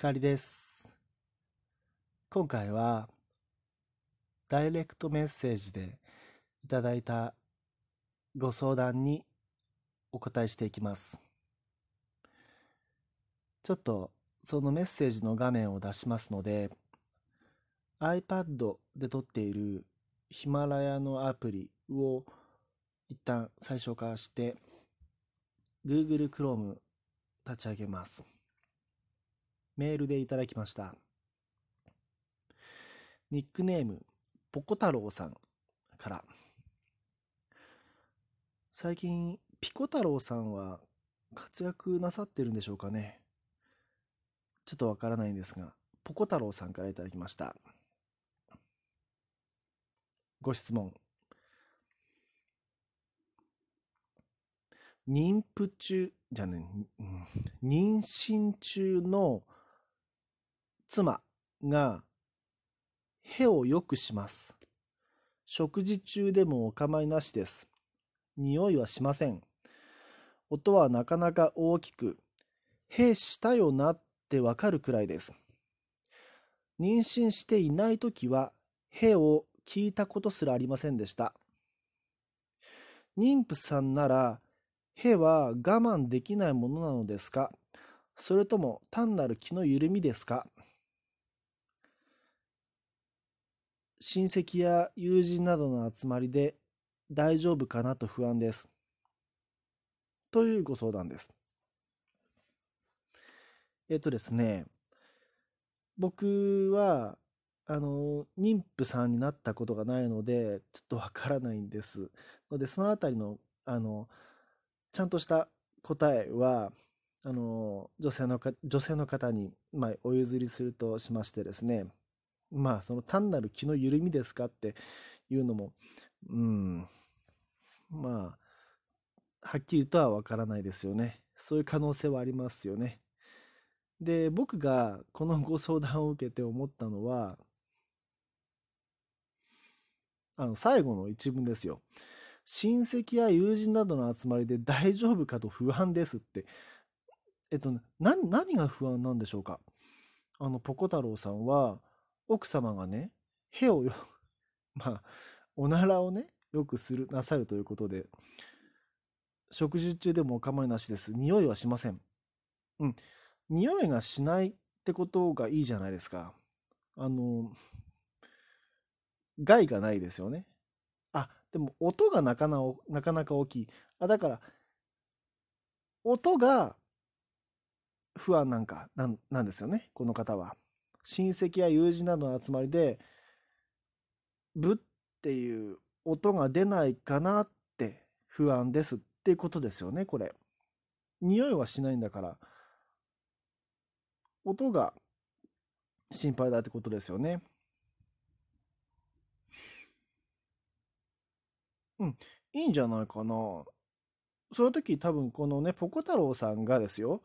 光です。今回は、ダイレクトメッセージでいただいたご相談にお答えしていきます。ちょっとそのメッセージの画面を出しますので、iPad で撮っているヒマラヤのアプリを一旦最初からして Google Chrome 立ち上げます。メールでいただきました。ニックネーム、ポコ太郎さんから。最近、ピコ太郎さんは活躍なさってるんでしょうかね。ちょっとわからないんですが、ポコ太郎さんからいただきました。ご質問。妊婦中、じゃね、妊娠中の妻がへを良くします。食事中でもお構いなしです。匂いはしません。音はなかなか大きく、へしたよなってわかるくらいです。妊娠していないときは、へを聞いたことすらありませんでした。妊婦さんなら、へは我慢できないものなのですか？それとも単なる気の緩みですか？親戚や友人などの集まりで大丈夫かなと不安です。というご相談です。えっとですね、僕は、あの、妊婦さんになったことがないので、ちょっとわからないんです。ので、そのあたりの、あの、ちゃんとした答えは、あの、女性のか、女性の方に、まあ、お譲りするとしましてですね、まあその単なる気の緩みですかっていうのも、うん、まあ、はっきりとはわからないですよね。そういう可能性はありますよね。で、僕がこのご相談を受けて思ったのは、あの、最後の一文ですよ。親戚や友人などの集まりで大丈夫かと不安ですって。えっと、何、何が不安なんでしょうか？あの、ポコ太郎さんは、奥様がね、へをよ、まあ、おならをね、よくする、なさるということで、食事中でもお構いなしです。匂いはしません。うん。匂いがしないってことがいいじゃないですか。あの、害がないですよね。あ、でも音がなかななかなか大きい。あ、だから、音が不安なんか、なんなんですよね、この方は。親戚や友人などの集まりで、ブっていう音が出ないかなって不安ですっていうことですよね、これ。匂いはしないんだから、音が心配だってことですよね。うん、いいんじゃないかな。その時多分このね、ポコ太郎さんがですよ、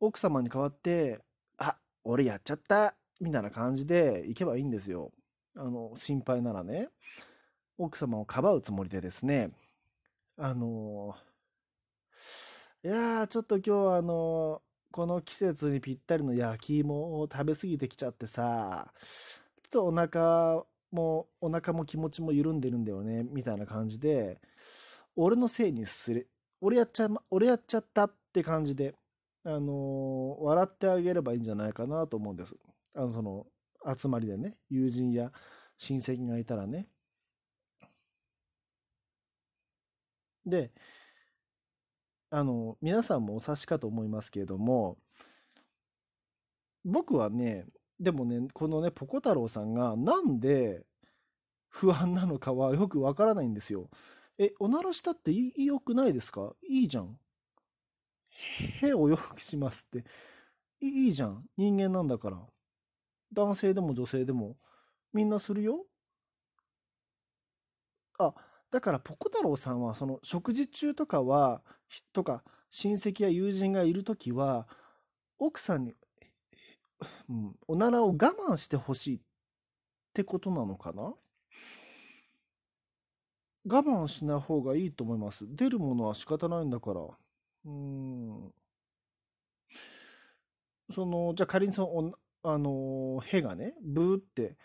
奥様に代わって、俺やっちゃったみたいな感じで行けばいいんですよ。あの、心配ならね。奥様をかばうつもりでですね。あのいやー、ちょっと今日はあのこの季節にぴったりの焼き芋を食べ過ぎてきちゃってさ、ちょっとお腹も、お腹も気持ちも緩んでるんだよね、みたいな感じで、俺のせいにする。俺やっちゃ、俺やっちゃったって感じで、あの、笑ってあげればいいんじゃないかなと思うんです。あの、その、集まりでね、友人や親戚がいたらね。で、あの、皆さんもお察しかと思いますけれども、僕はね、でもね、このね、ポコ太郎さんがなんで不安なのかはよくわからないんですよ。え、おならしたっていい、よくないですか？いいじゃん。へをよくしますって、いいじゃん。人間なんだから。男性でも女性でも、みんなするよ。あ、だからポコ太郎さんは、その食事中とかは、とか、親戚や友人がいるときは、奥さんに、うん、おならを我慢してほしいってことなのかな？我慢しない方がいいと思います。出るものは仕方ないんだから。うん。その、じゃあ仮にその、あの、へがね、ブーって、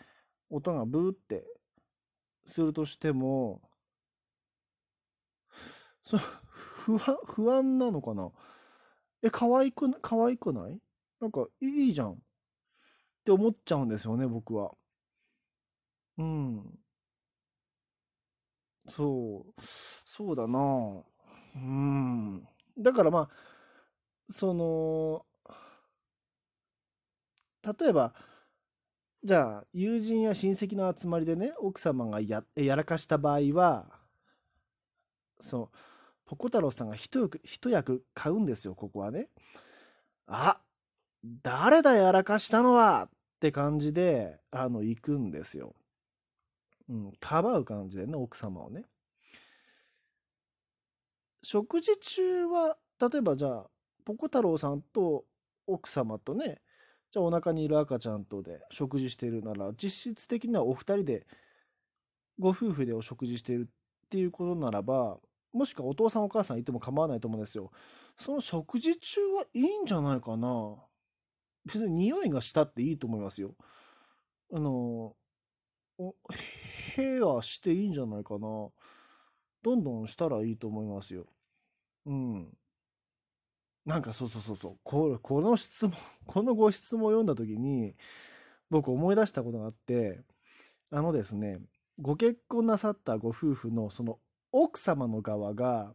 音がブーってするとしても、そ不安、不安なのかな？え、可愛く、可愛くない？なんか、いいじゃん。って思っちゃうんですよね、僕は。うん。そう、そうだな。うん。だからまあ、その、例えば、じゃあ、友人や親戚の集まりでね、奥様がややらかした場合は、そう、ポコ太郎さんが一役一役買うんですよ、ここはね。あ誰だやらかしたのはって感じで、あの、行くんですよ。うん、かばう感じでね、奥様をね。食事中は、例えばじゃあ、ポコ太郎さんと奥様とね、じゃあお腹にいる赤ちゃんとで食事しているなら、実質的にはお二人で、ご夫婦でお食事しているっていうことならば、もしくはお父さんお母さんいても構わないと思うんですよ。その食事中はいいんじゃないかな。別に匂いがしたっていいと思いますよ。あの、ヘアしていいんじゃないかな。どんどんしたらいいと思いますよ。うん。なんかそうそうそうそう。ここの質問、このご質問を読んだ時に、僕思い出したことがあって、あのですね、ご結婚なさったご夫婦のその奥様の側が、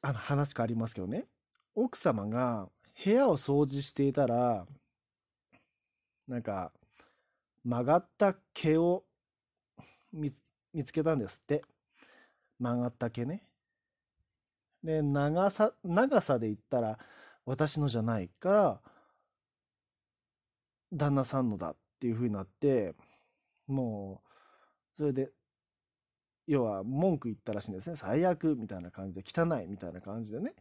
あの話変わりますけどね、奥様が部屋を掃除していたら、なんか、曲がった毛を見つけたんですって。曲がった毛ね。で、長さ、長さで言ったら、私のじゃないから、旦那さんのだっていう風になって、もう、それで、要は文句言ったらしいんですね。最悪みたいな感じで、汚いみたいな感じでね。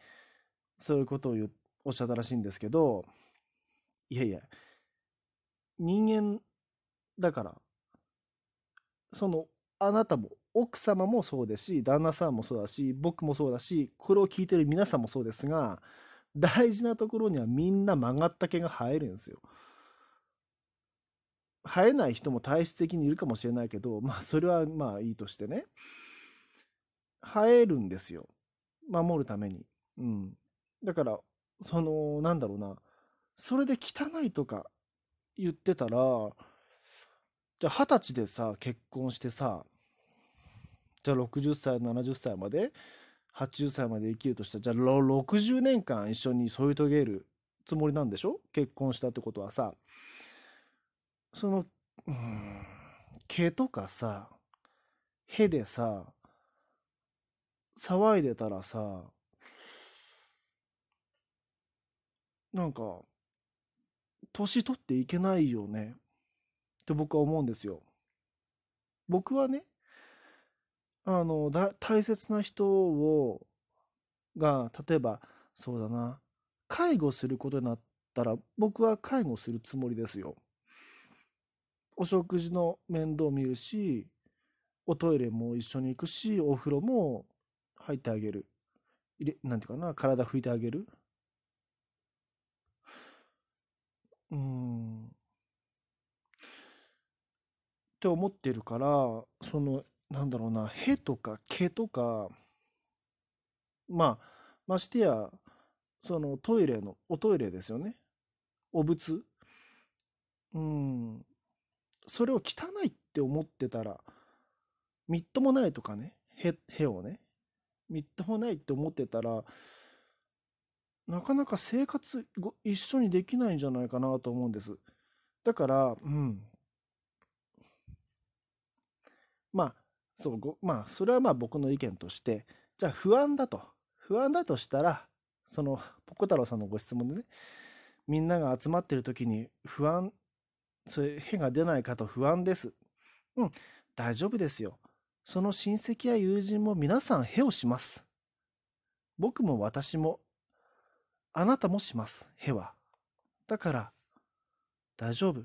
そういうことを言おっしゃったらしいんですけど、いやいや、人間だから、その、あなたも、奥様もそうですし、旦那さんもそうだし、僕もそうだし、これを聞いてる皆さんもそうですが、大事なところにはみんな曲がった毛が生えるんですよ。生えない人も体質的にいるかもしれないけど、まあそれはまあいいとしてね。生えるんですよ。守るために。うん。だから、その、なんだろうな。それで汚いとか言ってたら、じゃあ二十歳でさ、結婚してさ、じゃあ60歳、70歳まで、80歳まで生きるとしたら、じゃあ60年間一緒に添い遂げるつもりなんでしょ？結婚したってことはさ。その、うん、毛とかさ、へでさ、騒いでたらさ、なんか、年取っていけないよね。って僕は思うんですよ。僕はね、あの、だ大切な人を、が、例えば、そうだな、介護することになったら、僕は介護するつもりですよ。お食事の面倒見るし、おトイレも一緒に行くし、お風呂も入ってあげる。入れ、なんていうかな、体拭いてあげる。うん。って思ってるから、その、なんだろうな、へとか毛とか、まあ、ましてや、そのトイレの、おトイレですよね。お仏。うん。それを汚いって思ってたら、みっともないとかね、へ、へをね、みっともないって思ってたら、なかなか生活ご一緒にできないんじゃないかなと思うんです。だから、うん。まあ、そう、まあ、それはまあ僕の意見として、じゃあ不安だと。不安だとしたら、その、ポコ太郎さんのご質問でね、みんなが集まってる時に不安そういう変が出ないかと不安です。うん、大丈夫ですよ。その親戚や友人も皆さんへをします。僕も私も、あなたもします、へは。だから、大丈夫。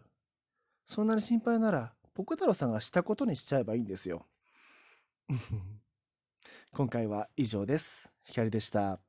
そんなに心配なら、僕太郎さんがしたことにしちゃえばいいんですよ。今回は以上です。ひかりでした。